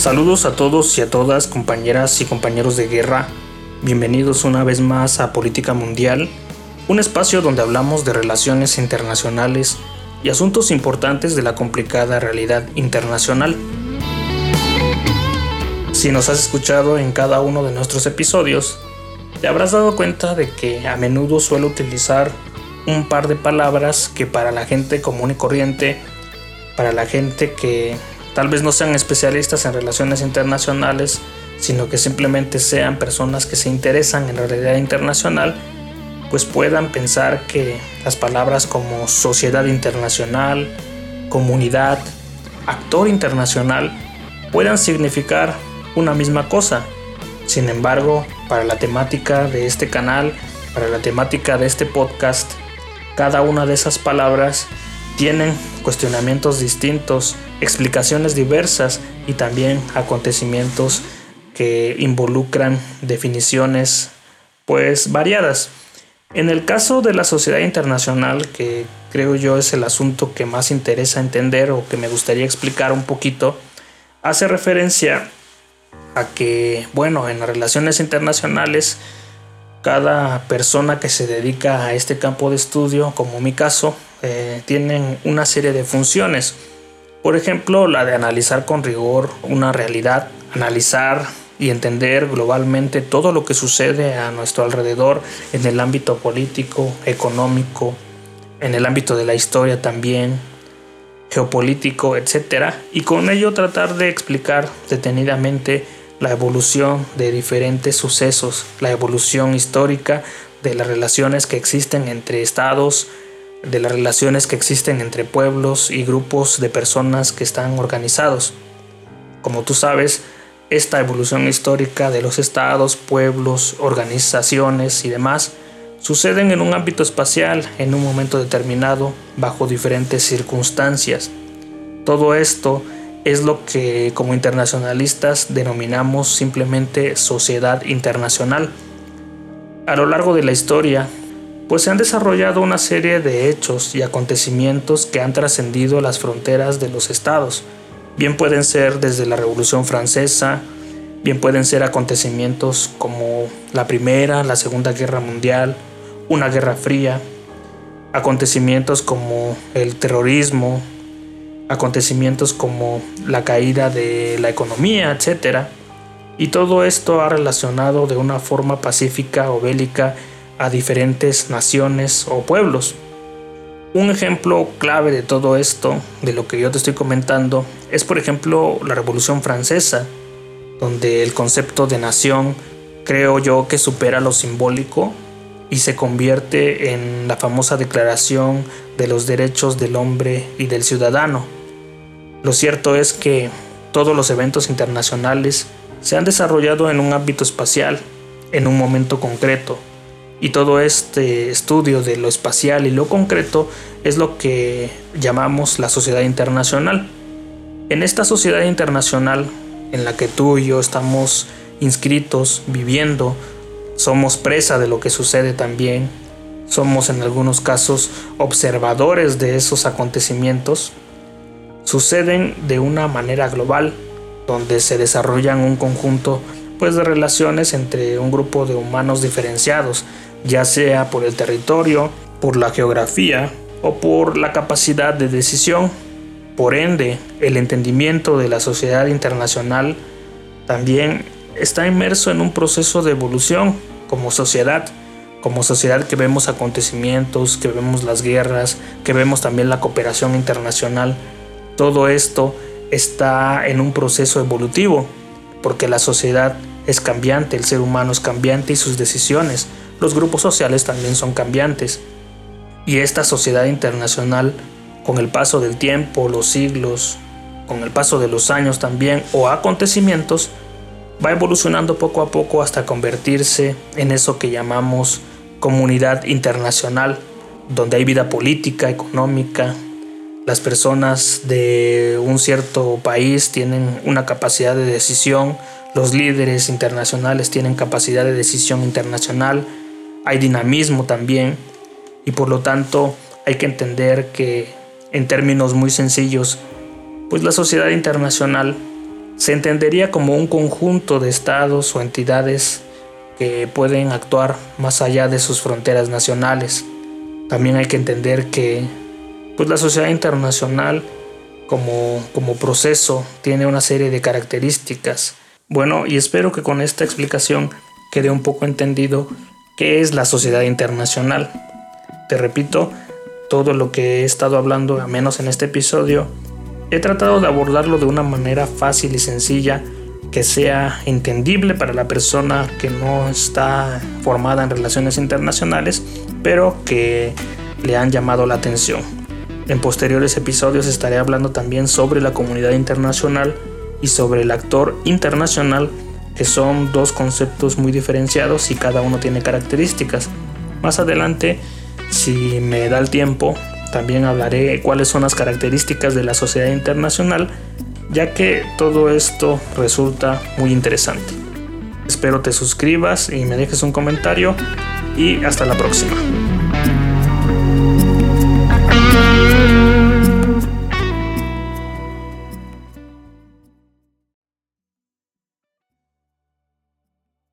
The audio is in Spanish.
Saludos a todos y a todas, compañeras y compañeros de guerra. Bienvenidos una vez más a Política Mundial, un espacio donde hablamos de relaciones internacionales y asuntos importantes de la complicada realidad internacional. Si nos has escuchado en cada uno de nuestros episodios, te habrás dado cuenta de que a menudo suelo utilizar un par de palabras que para la gente común y corriente, para la gente que tal vez no sean especialistas en relaciones internacionales, sino que simplemente sean personas que se interesan en la realidad internacional, pues puedan pensar que las palabras como sociedad internacional, comunidad, actor internacional, puedan significar una misma cosa. Sin embargo, para la temática de este canal, para la temática de este podcast, cada una de esas palabras tienen cuestionamientos distintos, explicaciones diversas y también acontecimientos que involucran definiciones pues variadas. En el caso de la sociedad internacional, que creo yo es el asunto que más interesa entender o que me gustaría explicar un poquito, hace referencia a que, bueno, en las relaciones internacionales, cada persona que se dedica a este campo de estudio, como mi caso, eh, tienen una serie de funciones. Por ejemplo, la de analizar con rigor una realidad, analizar y entender globalmente todo lo que sucede a nuestro alrededor en el ámbito político, económico, en el ámbito de la historia también, geopolítico, etc. Y con ello tratar de explicar detenidamente la evolución de diferentes sucesos, la evolución histórica de las relaciones que existen entre estados, de las relaciones que existen entre pueblos y grupos de personas que están organizados. Como tú sabes, esta evolución histórica de los estados, pueblos, organizaciones y demás suceden en un ámbito espacial en un momento determinado bajo diferentes circunstancias. Todo esto es lo que como internacionalistas denominamos simplemente sociedad internacional. A lo largo de la historia, pues se han desarrollado una serie de hechos y acontecimientos que han trascendido las fronteras de los estados. Bien pueden ser desde la Revolución Francesa, bien pueden ser acontecimientos como la Primera, la Segunda Guerra Mundial, una Guerra Fría, acontecimientos como el terrorismo, acontecimientos como la caída de la economía, etc. Y todo esto ha relacionado de una forma pacífica o bélica a diferentes naciones o pueblos. Un ejemplo clave de todo esto, de lo que yo te estoy comentando, es por ejemplo la Revolución Francesa, donde el concepto de nación creo yo que supera lo simbólico y se convierte en la famosa Declaración de los Derechos del Hombre y del Ciudadano, lo cierto es que todos los eventos internacionales se han desarrollado en un ámbito espacial, en un momento concreto, y todo este estudio de lo espacial y lo concreto es lo que llamamos la sociedad internacional. En esta sociedad internacional en la que tú y yo estamos inscritos, viviendo, somos presa de lo que sucede también, somos en algunos casos observadores de esos acontecimientos, suceden de una manera global, donde se desarrollan un conjunto pues, de relaciones entre un grupo de humanos diferenciados, ya sea por el territorio, por la geografía o por la capacidad de decisión. Por ende, el entendimiento de la sociedad internacional también está inmerso en un proceso de evolución como sociedad, como sociedad que vemos acontecimientos, que vemos las guerras, que vemos también la cooperación internacional todo esto está en un proceso evolutivo, porque la sociedad es cambiante, el ser humano es cambiante y sus decisiones, los grupos sociales también son cambiantes. Y esta sociedad internacional, con el paso del tiempo, los siglos, con el paso de los años también, o acontecimientos, va evolucionando poco a poco hasta convertirse en eso que llamamos comunidad internacional, donde hay vida política, económica, las personas de un cierto país tienen una capacidad de decisión, los líderes internacionales tienen capacidad de decisión internacional, hay dinamismo también y por lo tanto hay que entender que en términos muy sencillos, pues la sociedad internacional se entendería como un conjunto de estados o entidades que pueden actuar más allá de sus fronteras nacionales. También hay que entender que pues, la sociedad internacional como, como proceso tiene una serie de características. Bueno, y espero que con esta explicación quede un poco entendido qué es la sociedad internacional. Te repito, todo lo que he estado hablando, a menos en este episodio, He tratado de abordarlo de una manera fácil y sencilla que sea entendible para la persona que no está formada en relaciones internacionales, pero que le han llamado la atención. En posteriores episodios estaré hablando también sobre la comunidad internacional y sobre el actor internacional, que son dos conceptos muy diferenciados y cada uno tiene características. Más adelante, si me da el tiempo, también hablaré cuáles son las características de la sociedad internacional, ya que todo esto resulta muy interesante. Espero te suscribas y me dejes un comentario y hasta la próxima.